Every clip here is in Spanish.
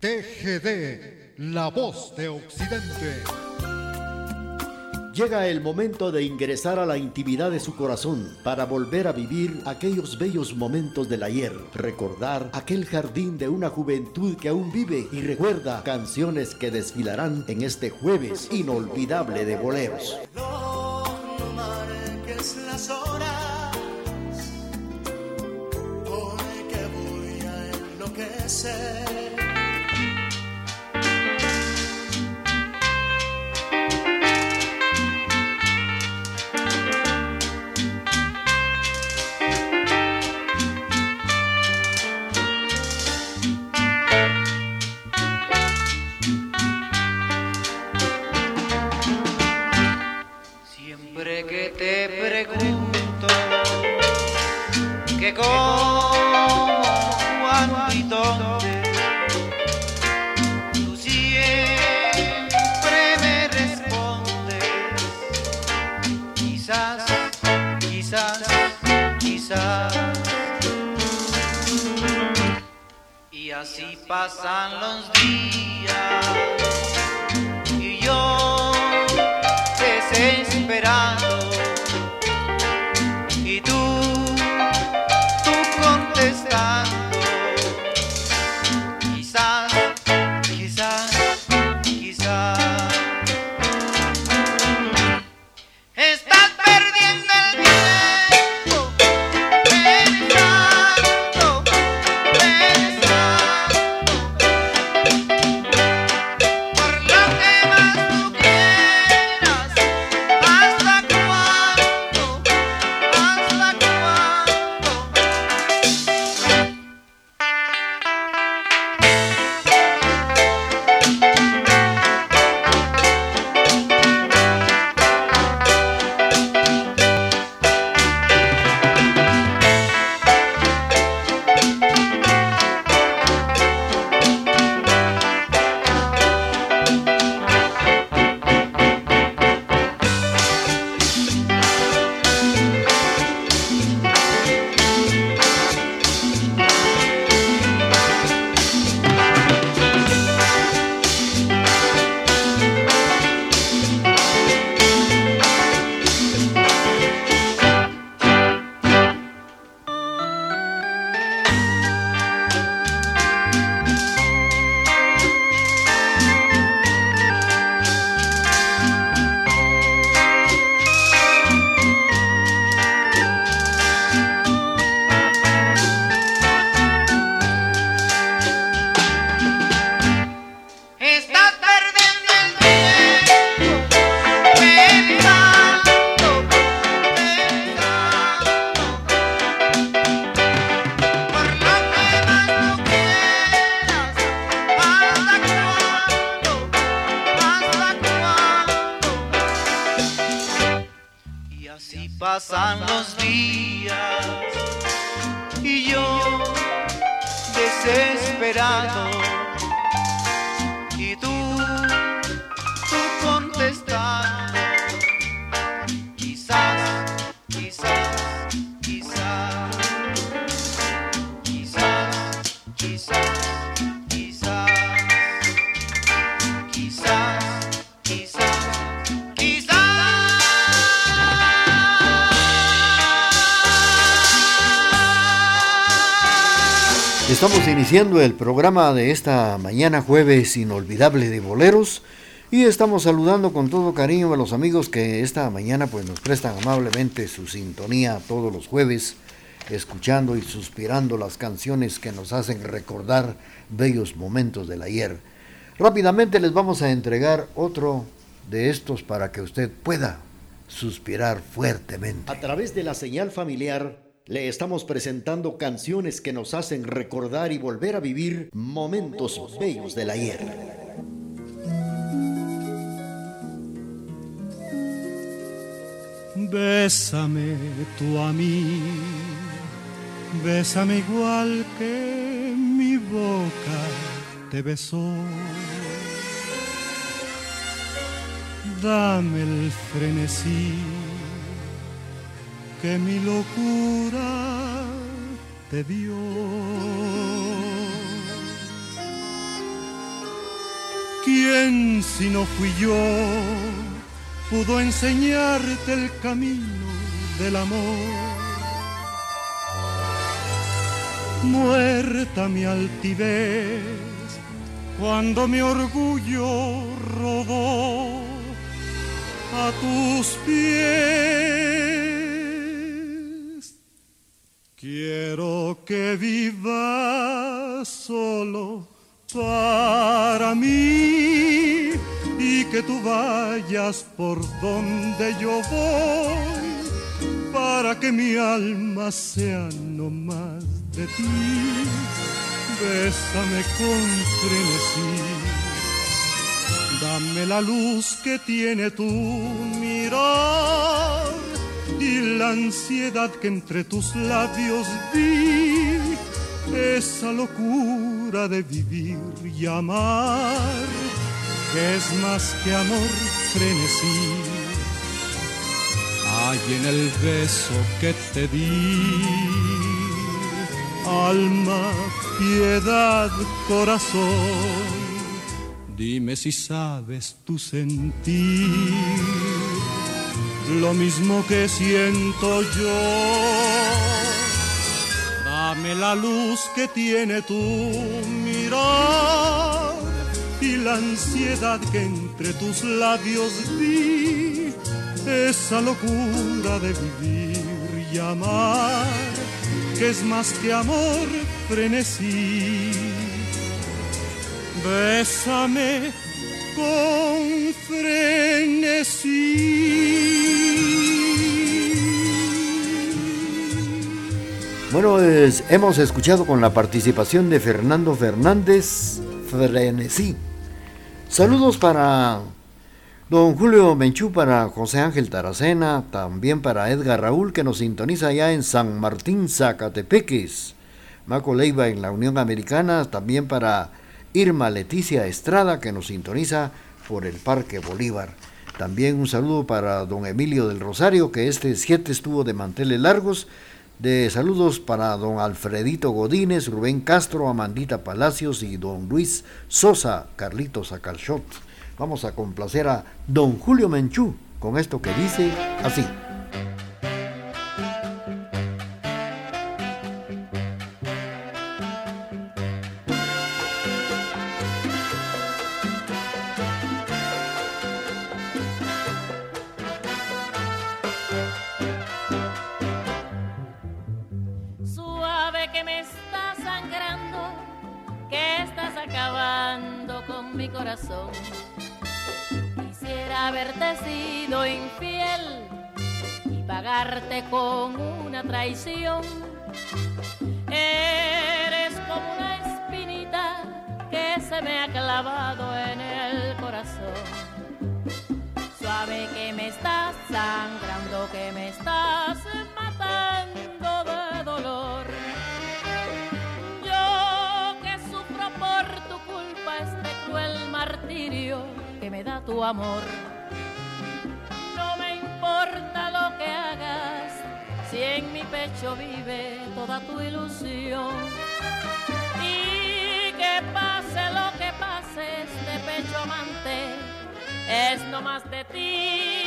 TGD, la voz de Occidente. Llega el momento de ingresar a la intimidad de su corazón para volver a vivir aquellos bellos momentos del ayer, recordar aquel jardín de una juventud que aún vive y recuerda canciones que desfilarán en este jueves inolvidable de boleros. pasan pasan los días y yo desesperado Estamos iniciando el programa de esta mañana jueves inolvidable de boleros y estamos saludando con todo cariño a los amigos que esta mañana pues nos prestan amablemente su sintonía todos los jueves, escuchando y suspirando las canciones que nos hacen recordar bellos momentos del ayer. Rápidamente les vamos a entregar otro de estos para que usted pueda suspirar fuertemente. A través de la señal familiar le estamos presentando canciones que nos hacen recordar y volver a vivir momentos bellos del ayer. Bésame tú a mí, bésame igual que mi boca te besó. Dame el frenesí que mi locura te dio. ¿Quién si no fui yo pudo enseñarte el camino del amor? Muerta mi altivez cuando mi orgullo rodó a tus pies. Quiero que vivas solo para mí y que tú vayas por donde yo voy para que mi alma sea no más de ti. Bésame con frenesí. Dame la luz que tiene tu mirar y la ansiedad que entre tus labios vi esa locura de vivir y amar, que es más que amor frenesí. Hay en el beso que te di, alma, piedad, corazón, dime si sabes tu sentir, lo mismo que siento yo Dame la luz que tiene tu mirar y la ansiedad que entre tus labios vi, esa locura de vivir y amar, que es más que amor frenesí. Bésame con frenesí. Bueno, hemos escuchado con la participación de Fernando Fernández Frenesí. Saludos para don Julio Menchú, para José Ángel Taracena, también para Edgar Raúl que nos sintoniza allá en San Martín, Zacatepeques. Maco Leiva en la Unión Americana, también para Irma Leticia Estrada que nos sintoniza por el Parque Bolívar. También un saludo para don Emilio del Rosario que este 7 estuvo de manteles largos de saludos para don Alfredito Godínez, Rubén Castro, Amandita Palacios y don Luis Sosa, Carlitos Acalchot. Vamos a complacer a don Julio Menchú con esto que dice así. Quisiera haberte sido infiel y pagarte con una traición. Eres como una espinita que se me ha clavado en el corazón. Suave que me estás sangrando, que me estás da tu amor. No me importa lo que hagas, si en mi pecho vive toda tu ilusión. Y que pase lo que pase, este pecho amante es no más de ti.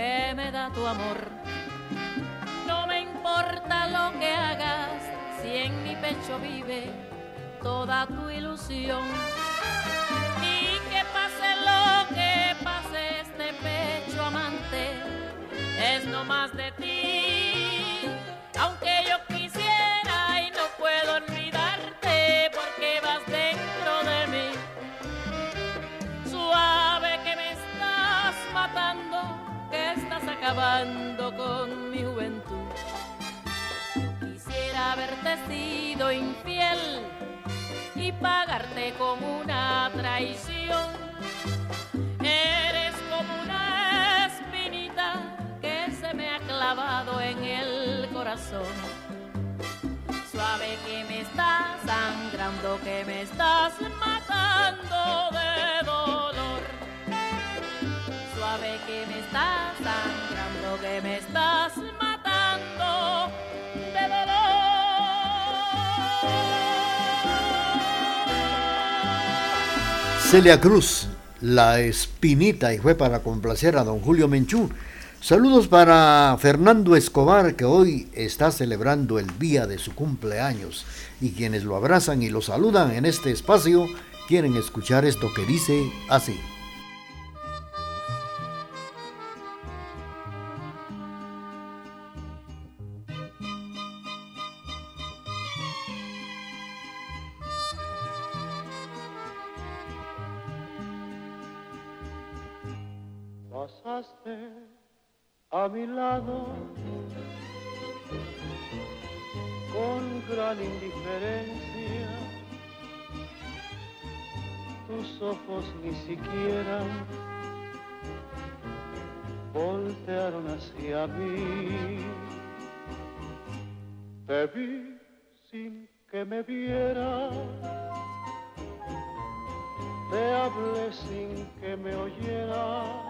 Que me da tu amor. No me importa lo que hagas si en mi pecho vive toda tu ilusión. Y que pase lo que pase, este pecho amante es no más de ti. Suave que me estás sangrando, que me estás matando de dolor. Suave que me estás sangrando, que me estás matando de dolor. Celia Cruz, La Espinita, y fue para complacer a don Julio Menchú. Saludos para Fernando Escobar, que hoy está celebrando el día de su cumpleaños. Y quienes lo abrazan y lo saludan en este espacio quieren escuchar esto que dice así. A mi lado con gran indiferencia. Tus ojos ni siquiera voltearon hacia mí. Te vi sin que me vieras. Te hablé sin que me oyeras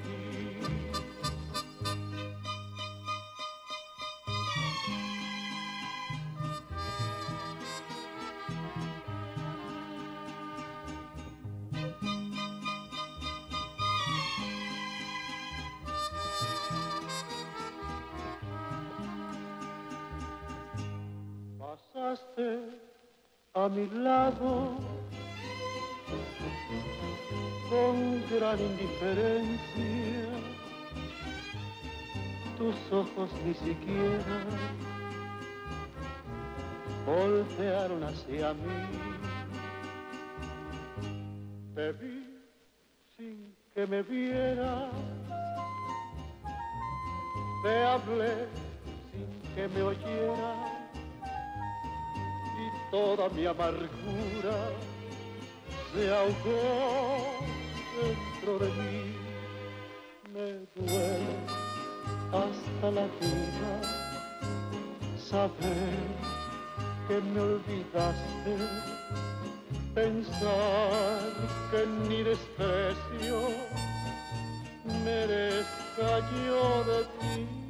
con gran indiferencia. Tus ojos ni siquiera voltearon hacia mí. Te vi sin que me viera. Te hablé sin que me oyera toda mi amargura se ahogó dentro de mí. Me duele hasta la vida saber que me olvidaste, pensar que ni desprecio merezca yo de ti.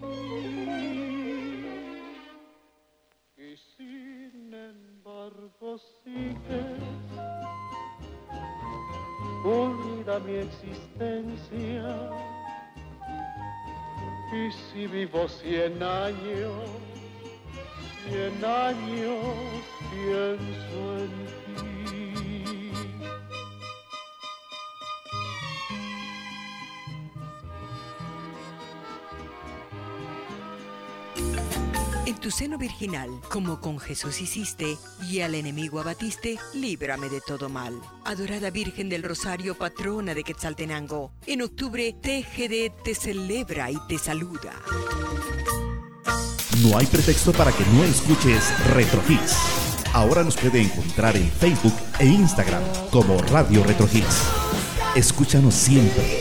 Y sigues unida mi existencia. Y si vivo cien años, cien años pienso en ti. En tu seno virginal, como con Jesús hiciste, y al enemigo abatiste, líbrame de todo mal. Adorada Virgen del Rosario, patrona de Quetzaltenango, en octubre TGD te celebra y te saluda. No hay pretexto para que no escuches Retro Hits. Ahora nos puede encontrar en Facebook e Instagram como Radio Retro Hits. Escúchanos siempre,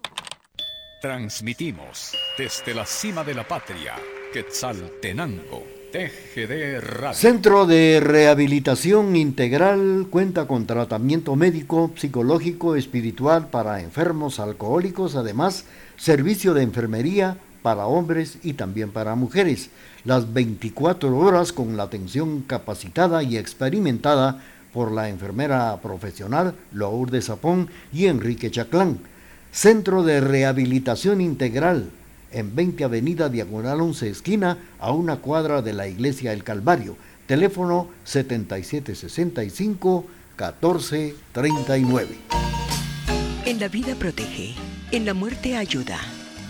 Transmitimos desde la cima de la patria, Quetzaltenango, TGD Radio. Centro de Rehabilitación Integral cuenta con tratamiento médico, psicológico, espiritual para enfermos alcohólicos, además servicio de enfermería para hombres y también para mujeres, las 24 horas con la atención capacitada y experimentada por la enfermera profesional Lourdes Zapón y Enrique Chaclán. Centro de Rehabilitación Integral en 20 Avenida Diagonal 11 Esquina, a una cuadra de la Iglesia El Calvario. Teléfono 7765-1439. En la vida protege, en la muerte ayuda,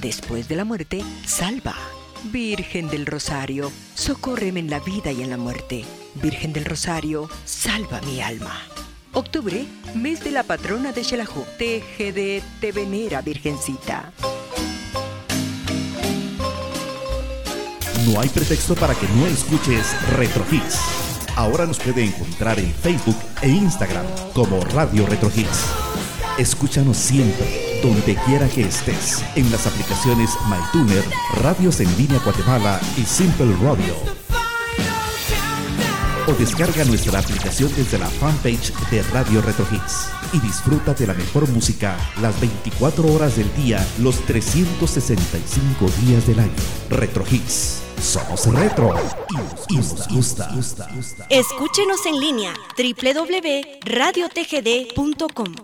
después de la muerte salva. Virgen del Rosario, socórreme en la vida y en la muerte. Virgen del Rosario, salva mi alma. Octubre, mes de la patrona de Xelajú. TGD te venera, Virgencita. No hay pretexto para que no escuches Retro Hits. Ahora nos puede encontrar en Facebook e Instagram como Radio Retro Hits. Escúchanos siempre, donde quiera que estés, en las aplicaciones MyTuner, Radios en Línea Guatemala y Simple Radio. O descarga nuestra aplicación desde la fanpage de Radio Retro Hits y disfruta de la mejor música las 24 horas del día, los 365 días del año. Retro Hits. Somos retro y nos gusta. Escúchenos en línea www.radiotgd.com.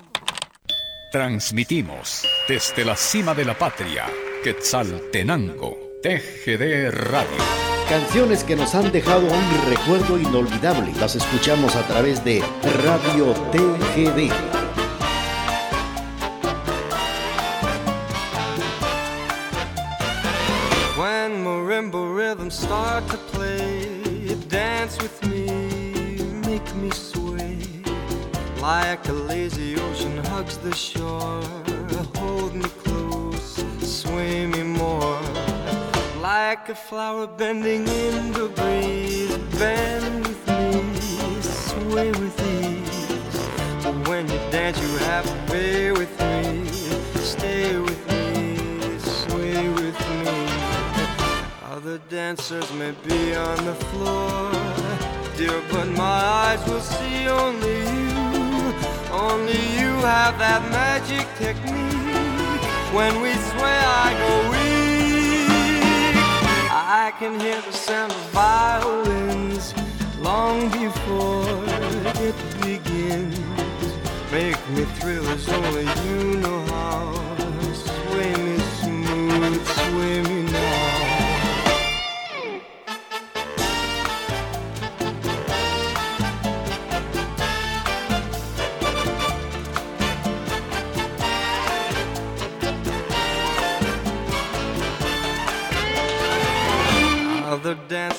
Transmitimos desde la cima de la patria, Quetzaltenango, TGD Radio. Canciones que nos han dejado un recuerdo inolvidable. Las escuchamos a través de Radio TGD. When marimba rhythms start to play, dance with me, make me sway. Like a lazy ocean hugs the shore, hold me close, sway me. Like a flower bending in the breeze, bend with me, sway with ease. But when you dance, you have to be with me, stay with me, sway with me. Other dancers may be on the floor, dear, but my eyes will see only you. Only you have that magic technique. When we sway, I go. I can hear the sound of violins long before it begins. Make me thrill as only you know how.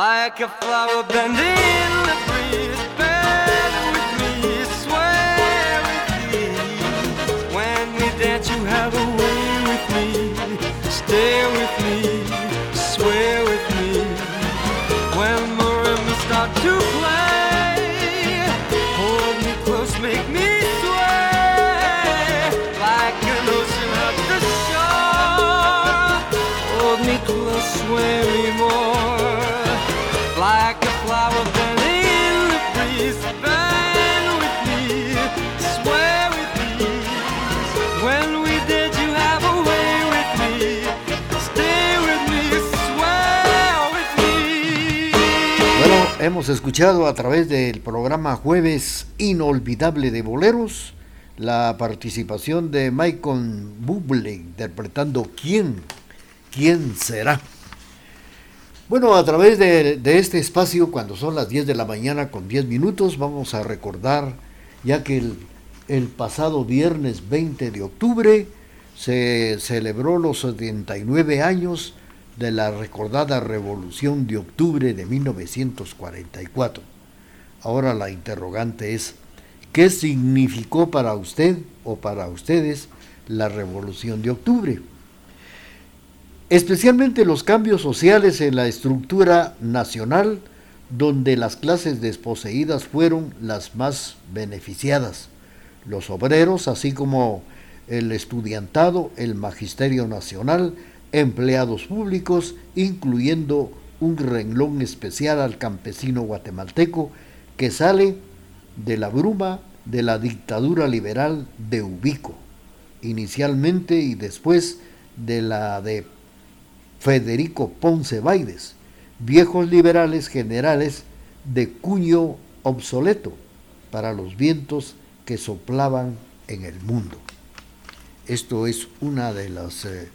like a flower bending escuchado a través del programa Jueves Inolvidable de Boleros la participación de Michael Bublé interpretando ¿Quién? ¿quién será? Bueno, a través de, este espacio, cuando son las 10 de la mañana con 10 minutos, vamos a recordar, ya que el, el pasado viernes 20 de octubre se celebró los 79 años de la recordada Revolución de Octubre de 1944. Ahora la interrogante es, ¿qué significó para usted o para ustedes la Revolución de Octubre? especialmente los cambios sociales en la estructura nacional, donde las clases desposeídas fueron las más beneficiadas, los obreros, así como el estudiantado, el magisterio nacional, empleados públicos, incluyendo un renglón especial al campesino guatemalteco que sale de la bruma de la dictadura liberal de Ubico, inicialmente y después de la de Federico Ponce Baides, viejos liberales generales de cuño obsoleto para los vientos que soplaban en el mundo. Esto es una de las eh,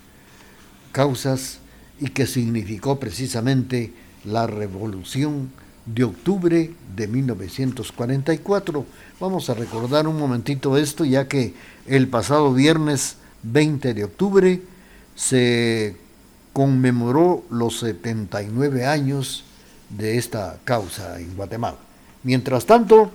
causas y que significó precisamente la revolución de octubre de 1944. Vamos a recordar un momentito esto, ya que el pasado viernes 20 de octubre se conmemoró los 79 años de esta causa en Guatemala. Mientras tanto,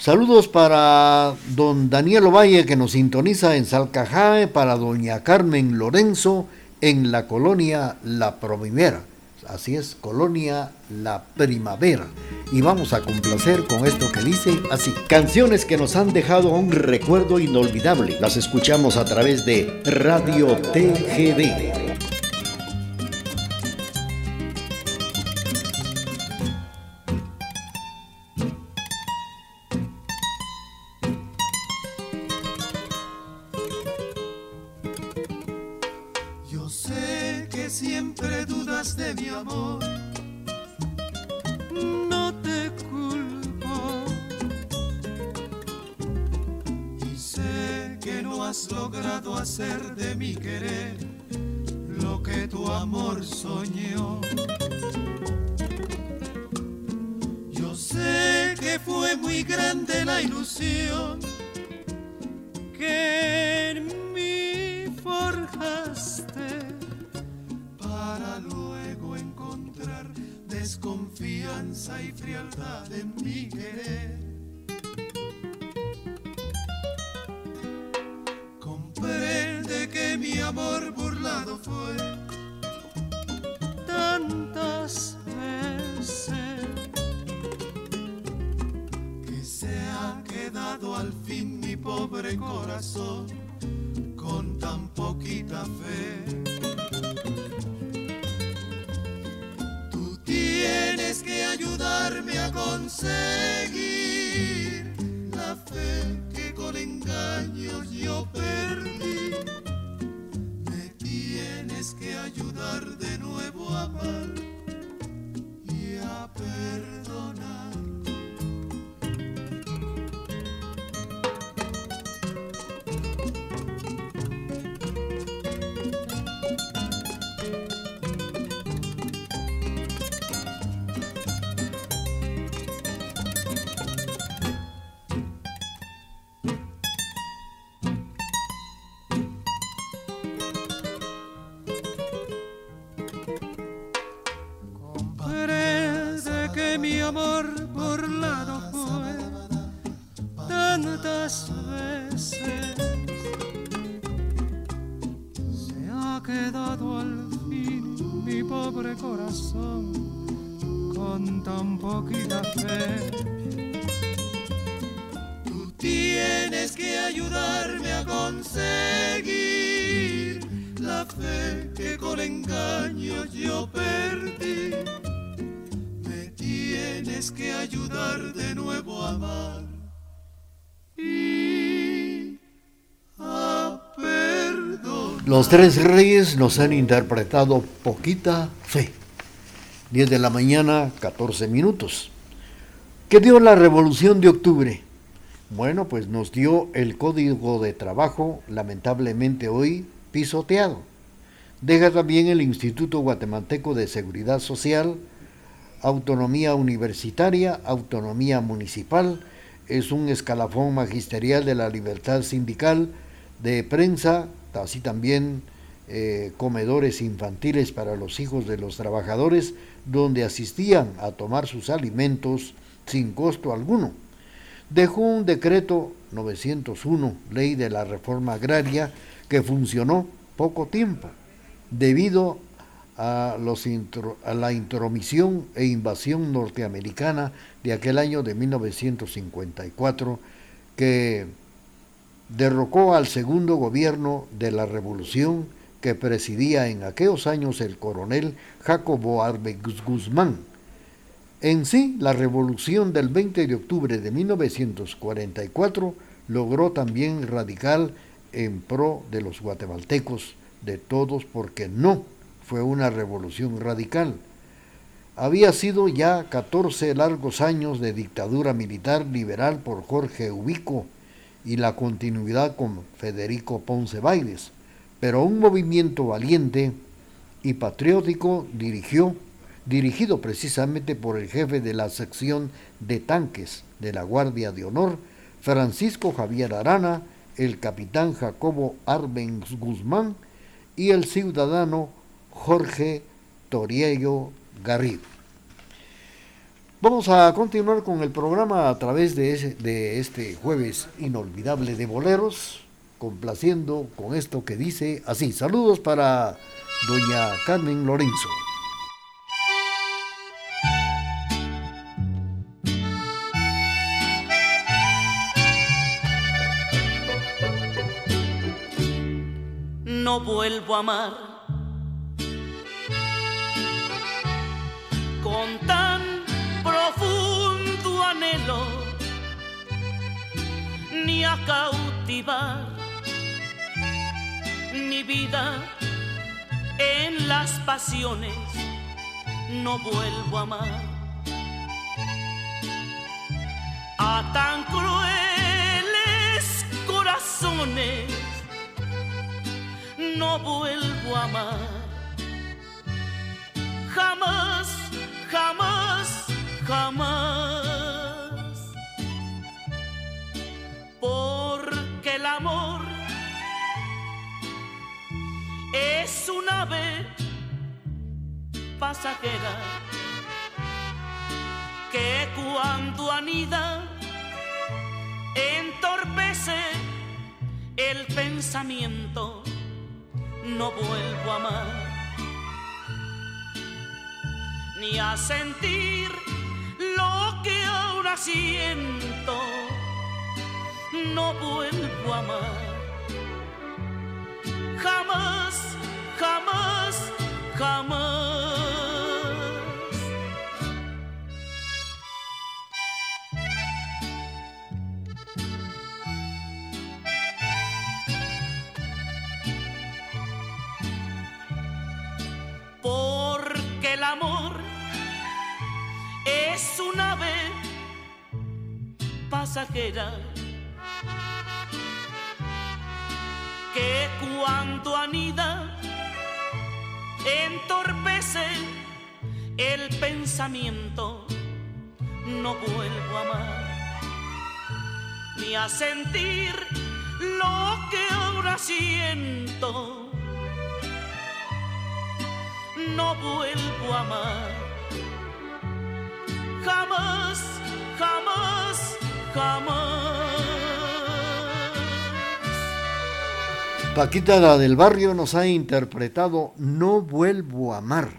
saludos para don Daniel Ovalle que nos sintoniza en Salcajae, para doña Carmen Lorenzo en la colonia La Primavera. Así es, colonia La Primavera. Y vamos a complacer con esto que dice así. Canciones que nos han dejado un recuerdo inolvidable. Las escuchamos a través de Radio TGD. has logrado hacer de mi querer lo que tu amor soñó. Yo sé que fue muy grande la ilusión que en mí forjaste para luego encontrar desconfianza y frialdad en mi querer Jacob. Los tres reyes nos han interpretado poquita fe. 10 de la mañana, 14 minutos. ¿Qué dio la revolución de octubre? Bueno, pues nos dio el código de trabajo, lamentablemente hoy pisoteado. Deja también el Instituto Guatemalteco de Seguridad Social, autonomía universitaria, autonomía municipal, es un escalafón magisterial de la libertad sindical, de prensa, así también eh, comedores infantiles para los hijos de los trabajadores, donde asistían a tomar sus alimentos sin costo alguno. Dejó un decreto 901, ley de la reforma agraria, que funcionó poco tiempo, debido a, los a la intromisión e invasión norteamericana de aquel año de 1954, que derrocó al segundo gobierno de la revolución que presidía en aquellos años el coronel Jacobo Arbex Guzmán. En sí, la revolución del 20 de octubre de 1944 logró también radical en pro de los guatemaltecos, de todos, porque no fue una revolución radical. Había sido ya 14 largos años de dictadura militar liberal por Jorge Ubico y la continuidad con Federico Ponce Bailes pero un movimiento valiente y patriótico dirigió, dirigido precisamente por el jefe de la sección de tanques de la Guardia de Honor, Francisco Javier Arana, el capitán Jacobo Arbenz Guzmán y el ciudadano Jorge Toriello Garrido. Vamos a continuar con el programa a través de, de este jueves inolvidable de boleros complaciendo con esto que dice así. Saludos para doña Carmen Lorenzo. No vuelvo a amar ni a cautivar mi vida en las pasiones, no vuelvo a amar a tan crueles corazones, no vuelvo a amar. Jamás, jamás, jamás. El amor es una ave pasajera que cuando anida entorpece el pensamiento, no vuelvo a amar ni a sentir lo que ahora siento, no vuelvo a amar jamás, jamás, jamás. Porque el amor es un ave pasajera que cuando anida entorpece el pensamiento, no vuelvo a amar ni a sentir lo que ahora siento. No vuelvo a amar jamás, jamás, jamás. Paquita la del barrio nos ha interpretado No vuelvo a amar.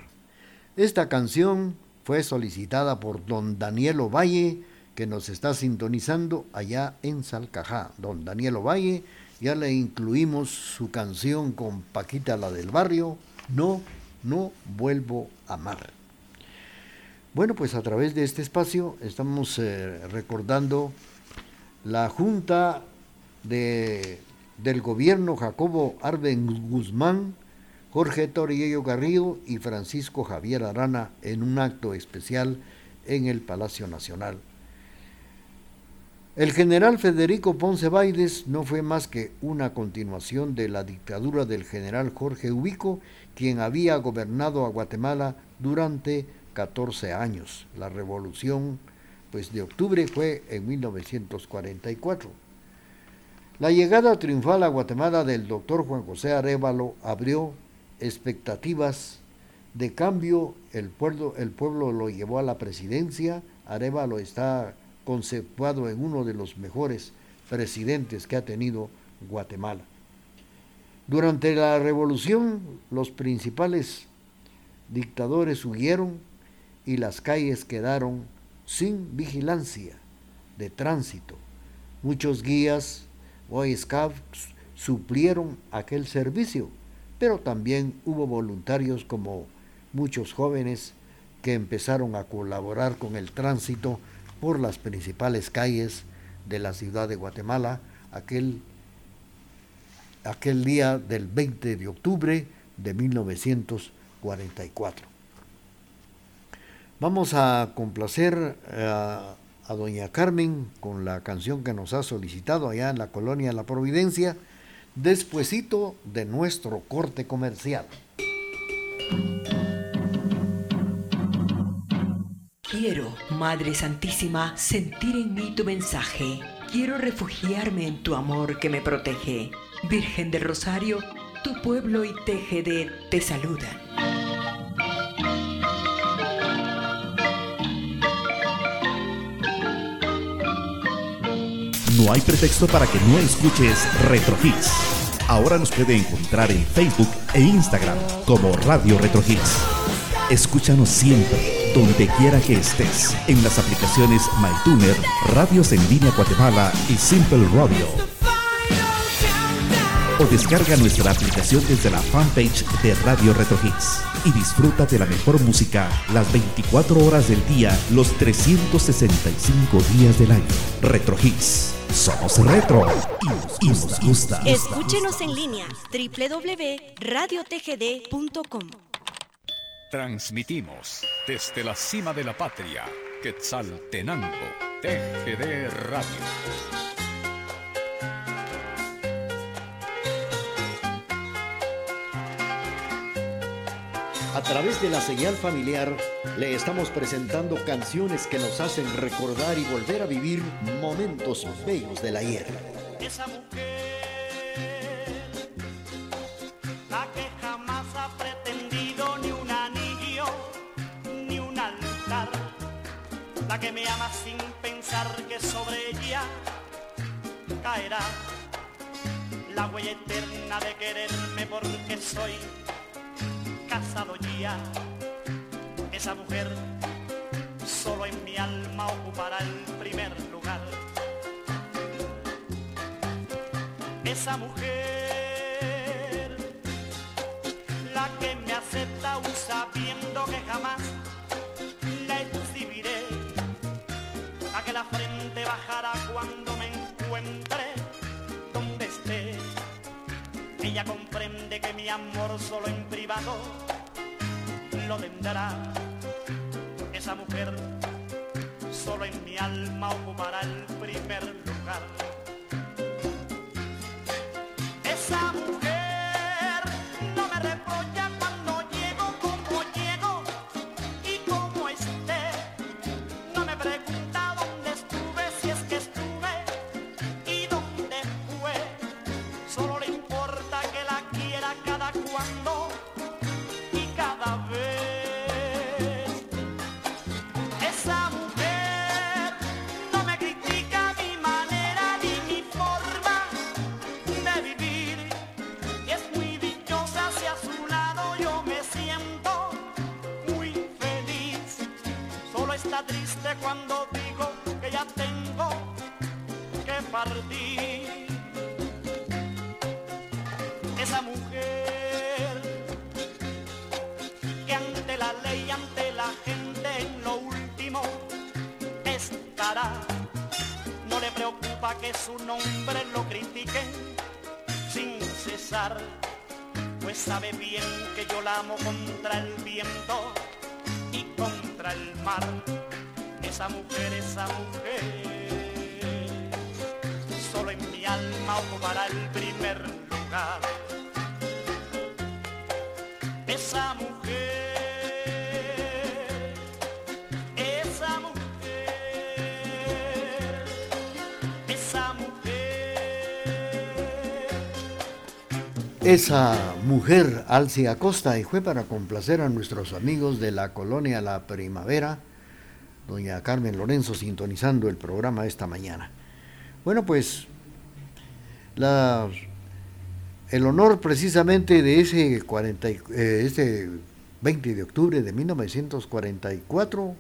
Esta canción fue solicitada por don Daniel Ovalle, que nos está sintonizando allá en Salcajá. Don Daniel Ovalle, ya le incluimos su canción con Paquita la del barrio, No, no vuelvo a amar. Bueno, pues a través de este espacio estamos eh, recordando la Junta de del gobierno Jacobo Arben Guzmán, Jorge Torriello Garrido y Francisco Javier Arana en un acto especial en el Palacio Nacional. El general Federico Ponce Baides no fue más que una continuación de la dictadura del general Jorge Ubico, quien había gobernado a Guatemala durante 14 años. La revolución pues, de octubre fue en 1944. La llegada triunfal a Guatemala del doctor Juan José Arevalo abrió expectativas de cambio. El pueblo, lo llevó a la presidencia. Arevalo está conceptuado en uno de los mejores presidentes que ha tenido Guatemala. Durante la revolución, los principales dictadores huyeron y las calles quedaron sin vigilancia de tránsito. Muchos guías Boy suplieron aquel servicio, pero también hubo voluntarios como muchos jóvenes que empezaron a colaborar con el tránsito por las principales calles de la ciudad de Guatemala aquel, aquel día del 20 de octubre de 1944. Vamos a complacer a, a doña Carmen con la canción que nos ha solicitado allá en la colonia La Providencia, despuesito de nuestro corte comercial. Quiero, Madre Santísima, sentir en mí tu mensaje. Quiero refugiarme en tu amor que me protege. Virgen del Rosario, tu pueblo y TGD te saludan. No hay pretexto para que no escuches Retro Hits. Ahora nos puede encontrar en Facebook e Instagram como Radio Retro Hits. Escúchanos siempre, donde quiera que estés, en las aplicaciones MyTuner, Radios en Línea Guatemala y Simple Radio. O descarga nuestra aplicación desde la fanpage de Radio Retro Hits y disfruta de la mejor música las 24 horas del día, los 365 días del año. Retro Hits. Somos retro y nos gusta. Escúchenos en línea www.radiotgd.com. Transmitimos desde la cima de la patria, Quetzaltenango, TGD Radio. A través de la señal familiar le estamos presentando canciones que nos hacen recordar y volver a vivir momentos bellos del ayer. Esa mujer, la que jamás ha pretendido ni un anillo, ni un altar, la que me ama sin pensar que sobre ella caerá la huella eterna de quererme porque soy casado ya. Esa mujer solo en mi alma ocupará el primer lugar. Esa mujer, comprende que mi amor solo en privado lo tendrá. Esa mujer solo en mi alma ocupará el primer lugar. su nombre lo critiquen sin cesar, pues sabe bien que yo la amo contra el viento y contra el mar. Esa mujer, esa mujer, solo en mi alma ocupará el Esa mujer, Alci Acosta, y fue para complacer a nuestros amigos de la colonia La Primavera, doña Carmen Lorenzo sintonizando el programa esta mañana. Bueno, pues el honor precisamente de ese, 40, y- eh, ese 20 de octubre de 1944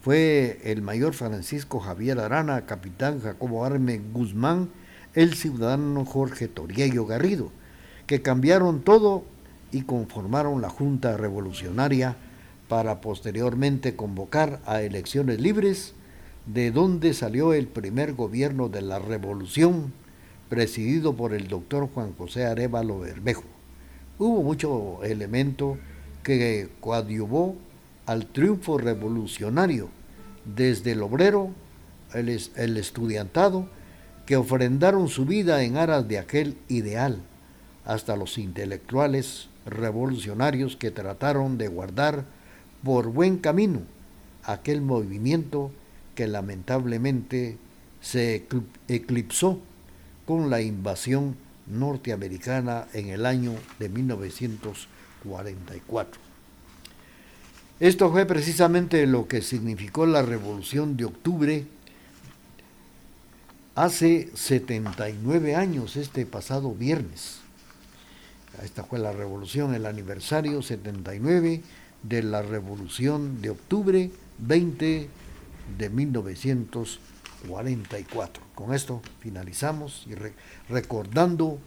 fue el mayor Francisco Javier Arana, capitán Jacobo Arme Guzmán, el ciudadano Jorge Toriello Garrido, que cambiaron todo y conformaron la Junta Revolucionaria para posteriormente convocar a elecciones libres, de donde salió el primer gobierno de la revolución, presidido por el doctor Juan José Arevalo Bermejo. Hubo mucho elemento que coadyuvó al triunfo revolucionario, desde el obrero, el, es- el estudiantado, que ofrendaron su vida en aras de aquel ideal, hasta los intelectuales revolucionarios que trataron de guardar por buen camino aquel movimiento que lamentablemente se ecl- eclipsó con la invasión norteamericana en el año de 1944. Esto fue precisamente lo que significó la revolución de octubre hace 79 años, este pasado viernes. Esta fue la revolución, el aniversario 79 de la revolución de octubre 20 de 1944. Con esto finalizamos y re- recordando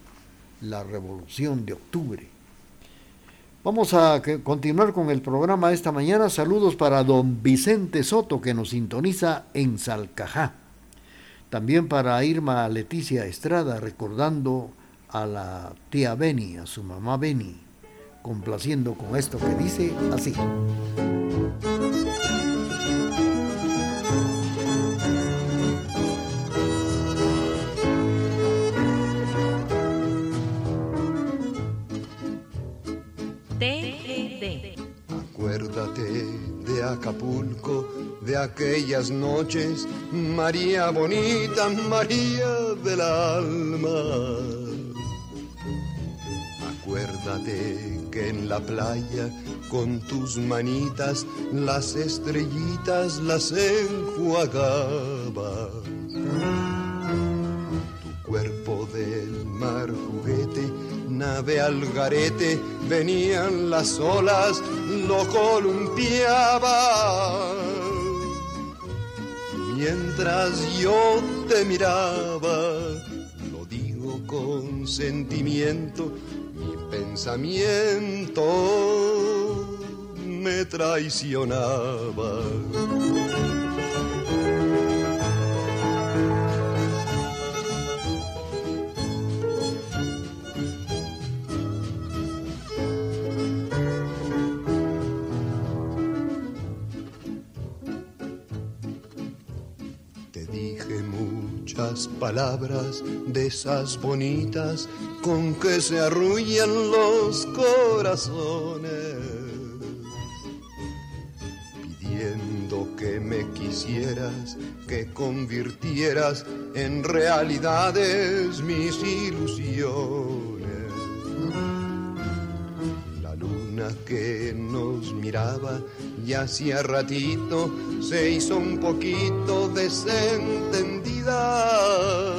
la revolución de octubre. Vamos a continuar con el programa esta mañana. Saludos para don Vicente Soto que nos sintoniza en Salcajá. También para Irma Leticia Estrada recordando a la tía Beni, a su mamá Beni, complaciendo con esto que dice así. Acuérdate de Acapulco, de aquellas noches, María bonita, María del alma. Acuérdate que en la playa, con tus manitas, las estrellitas las enjuagaba. Tu cuerpo del mar juguete, nave al garete, venían las olas, lo columpiaba. Mientras yo te miraba, lo digo con sentimiento, mi pensamiento me traicionaba. Te dije muchas palabras de esas bonitas con que se arrullan los corazones, pidiendo que me quisieras, que convirtieras en realidades mis ilusiones. La luna que nos miraba y hacía ratito se hizo un poquito desentendida.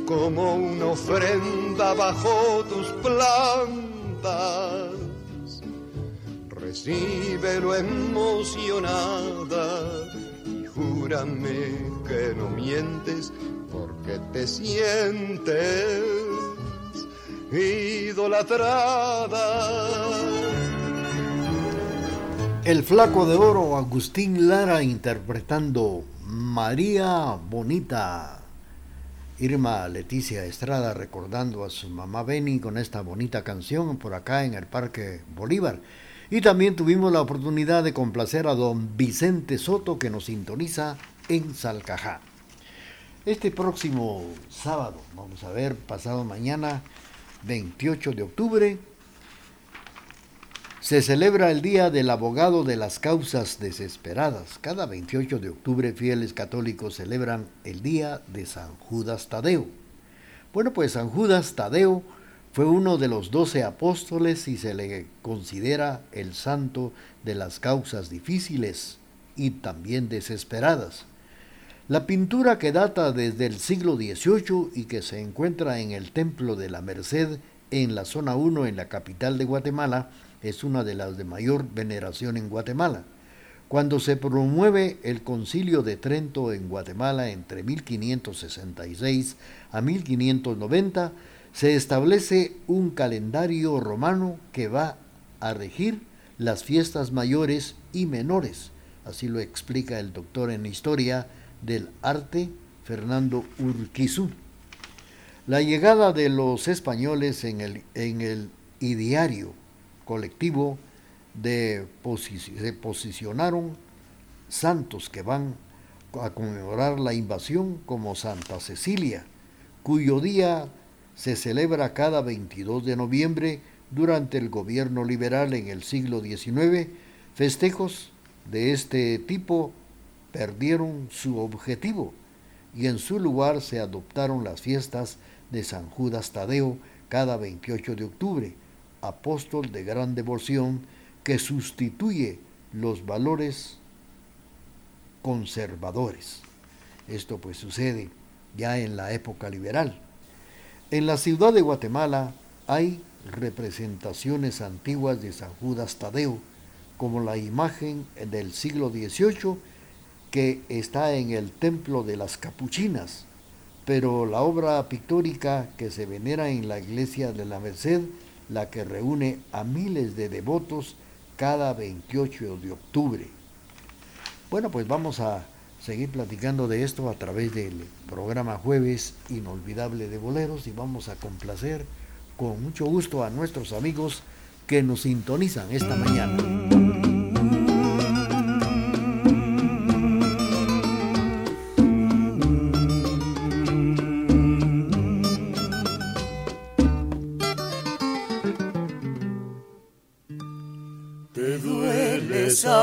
como una ofrenda bajo tus plantas. Recíbelo emocionada y júrame que no mientes porque te sientes idolatrada. El flaco de oro Agustín Lara interpretando María Bonita. Irma Leticia Estrada recordando a su mamá Beni con esta bonita canción por acá en el Parque Bolívar. Y también tuvimos la oportunidad de complacer a don Vicente Soto que nos sintoniza en Salcajá. Este próximo sábado, vamos a ver, pasado mañana, 28 de octubre, se celebra el Día del Abogado de las Causas Desesperadas. Cada 28 de octubre fieles católicos celebran el Día de San Judas Tadeo. Bueno, pues San Judas Tadeo fue uno de los doce apóstoles y se le considera el santo de las causas difíciles y también desesperadas. La pintura que data desde el siglo XVIII y que se encuentra en el Templo de la Merced en la zona 1 en la capital de Guatemala es una de las de mayor veneración en Guatemala. Cuando se promueve el concilio de Trento en Guatemala entre 1566 a 1590, se establece un calendario romano que va a regir las fiestas mayores y menores. Así lo explica el doctor en historia del arte Fernando Urquizú. La llegada de los españoles en el, en el colectivo de se posicionaron santos que van a conmemorar la invasión como Santa Cecilia, cuyo día se celebra cada 22 de noviembre durante el gobierno liberal en el siglo XIX. Festejos de este tipo perdieron su objetivo y en su lugar se adoptaron las fiestas de San Judas Tadeo cada 28 de octubre, apóstol de gran devoción que sustituye los valores conservadores. Esto pues sucede ya en la época liberal. En la ciudad de Guatemala hay representaciones antiguas de San Judas Tadeo, como la imagen del siglo XVIII que está en el Templo de las Capuchinas, pero la obra pictórica que se venera en la iglesia de la Merced, la que reúne a miles de devotos cada 28 de octubre. Bueno, pues vamos a seguir platicando de esto a través del programa Jueves Inolvidable de Boleros y vamos a complacer con mucho gusto a nuestros amigos que nos sintonizan esta mañana.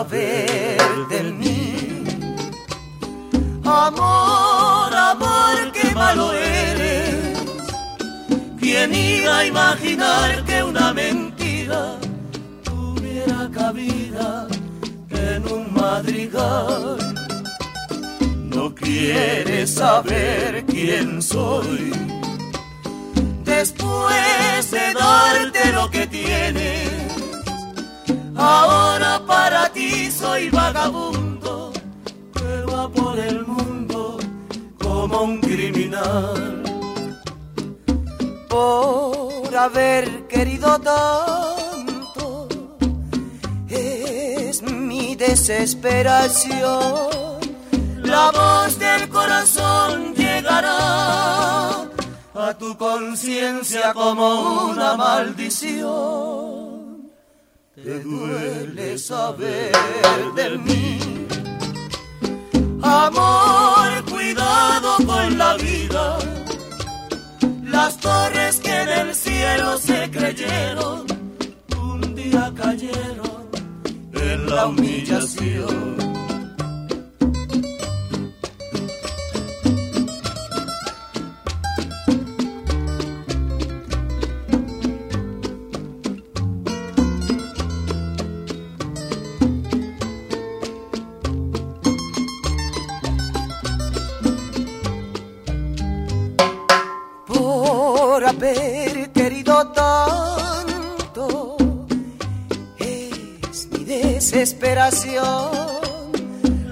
Saber de mí. Amor, amor, qué malo eres. ¿Quién iba a imaginar que una mentira tuviera cabida en un madrigal? No quieres saber quién soy. Después de darte soy vagabundo que por el mundo como un criminal. Por haber querido tanto, es mi desesperación. La voz del corazón llegará a tu conciencia como una maldición. Te duele saber de mí. Amor, cuidado con la vida. Las torres que en el cielo se creyeron, un día cayeron en la humillación.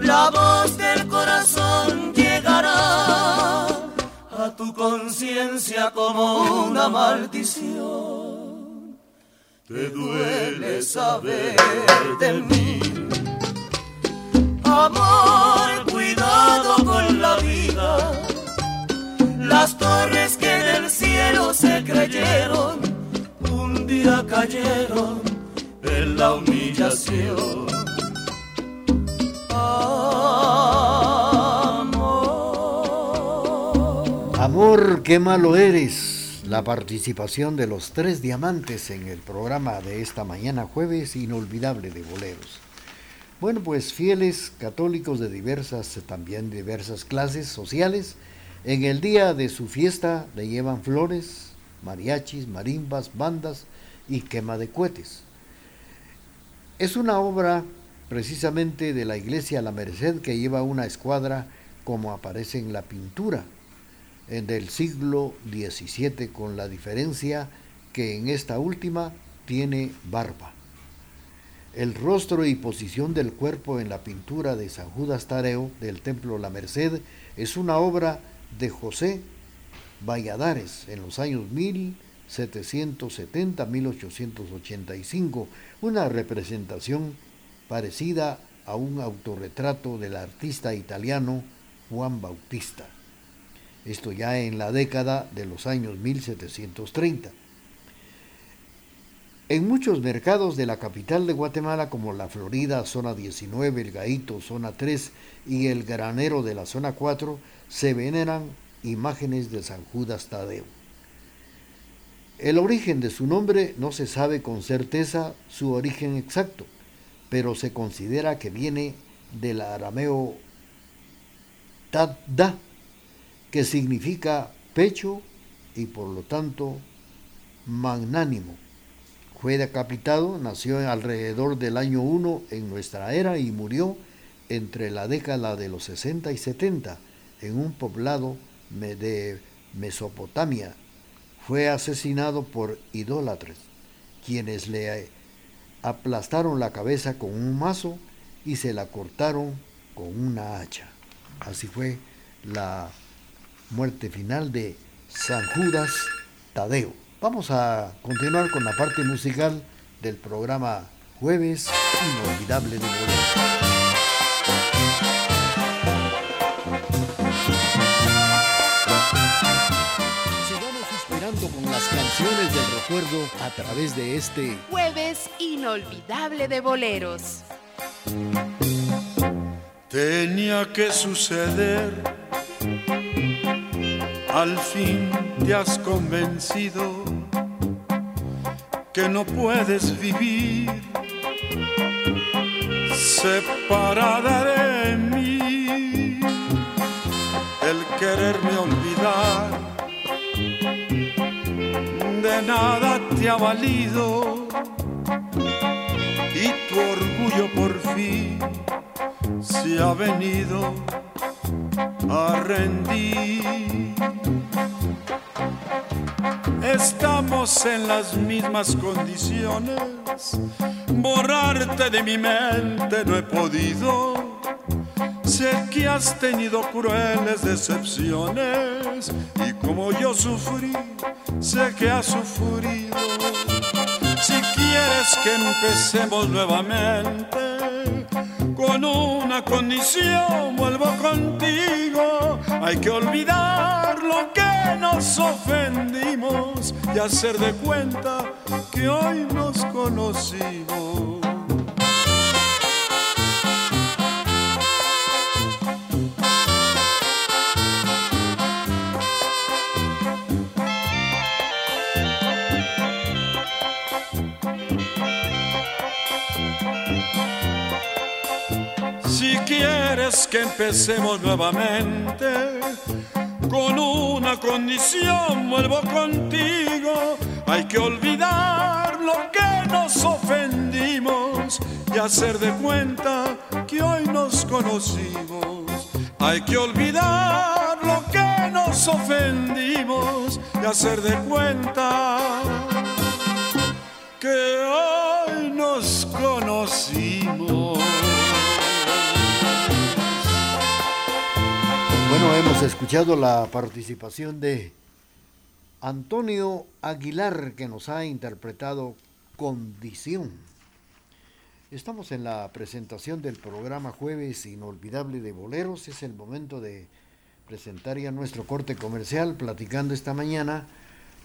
La voz del corazón llegará a tu conciencia como una maldición. Te duele saber de mí. Amor, cuidado con la vida. Las torres que del cielo se creyeron, un día cayeron en la humillación. Amor, qué malo eres. La participación de los tres diamantes en el programa de esta mañana jueves inolvidable de boleros. Bueno, pues fieles católicos de diversas, también diversas clases sociales, en el día de su fiesta le llevan flores, mariachis, marimbas, bandas y quema de cohetes. Es una obra precisamente de la iglesia La Merced que lleva una escuadra como aparece en la pintura del siglo XVII con la diferencia que en esta última tiene barba. El rostro y posición del cuerpo en la pintura de San Judas Tareo del Templo La Merced es una obra de José Valladares en los años 1770-1885, una representación parecida a un autorretrato del artista italiano Juan Bautista. Esto ya en la década de los años 1730. En muchos mercados de la capital de Guatemala, como la Florida, zona 19, el Gaito, zona 3 y el Granero de la zona 4, se veneran imágenes de San Judas Tadeo. El origen de su nombre no se sabe con certeza su origen exacto, pero se considera que viene del arameo tadda, que significa pecho y por lo tanto magnánimo. Fue decapitado, nació alrededor del año 1 en nuestra era y murió entre la década de los 60 y 70 en un poblado de Mesopotamia. Fue asesinado por idólatres, quienes le aplastaron la cabeza con un mazo y se la cortaron con una hacha. Así fue la muerte final de San Judas Tadeo. Vamos a continuar con la parte musical del programa Jueves Inolvidable de Bolero. con las canciones del recuerdo a través de este Jueves Inolvidable de Boleros. Tenía que suceder, al fin te has convencido que no puedes vivir separada de mí, el quererme olvidar de nada te ha valido y tu orgullo por fin se ha venido a rendir. Estamos en las mismas condiciones, borrarte de mi mente no he podido. Sé que has tenido crueles decepciones y como yo sufrí, sé que has sufrido. Si quieres que empecemos nuevamente, con una condición vuelvo contigo. Hay que olvidar lo que nos ofendimos y hacer de cuenta que hoy nos conocimos. Que empecemos nuevamente. Con una condición vuelvo contigo. Hay que olvidar lo que nos ofendimos y hacer de cuenta que hoy nos conocimos. Hay que olvidar lo que nos ofendimos y hacer de cuenta que hoy nos conocimos. Bueno, hemos escuchado la participación de Antonio Aguilar que nos ha interpretado Condición. Estamos en la presentación del programa Jueves Inolvidable de Boleros. Es el momento de presentar ya nuestro corte comercial platicando esta mañana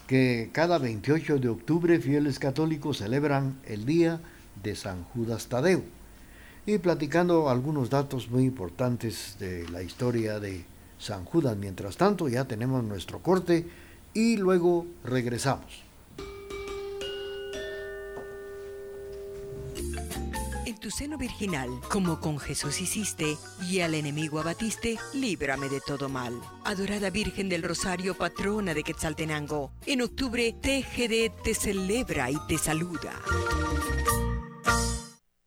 que cada 28 de octubre fieles católicos celebran el día de San Judas Tadeo y platicando algunos datos muy importantes de la historia de San Judas. Mientras tanto ya tenemos nuestro corte y luego regresamos. En tu seno virginal, como con Jesús hiciste, y al enemigo abatiste, líbrame de todo mal. Adorada Virgen del Rosario, patrona de Quetzaltenango, en octubre TGD te celebra y te saluda.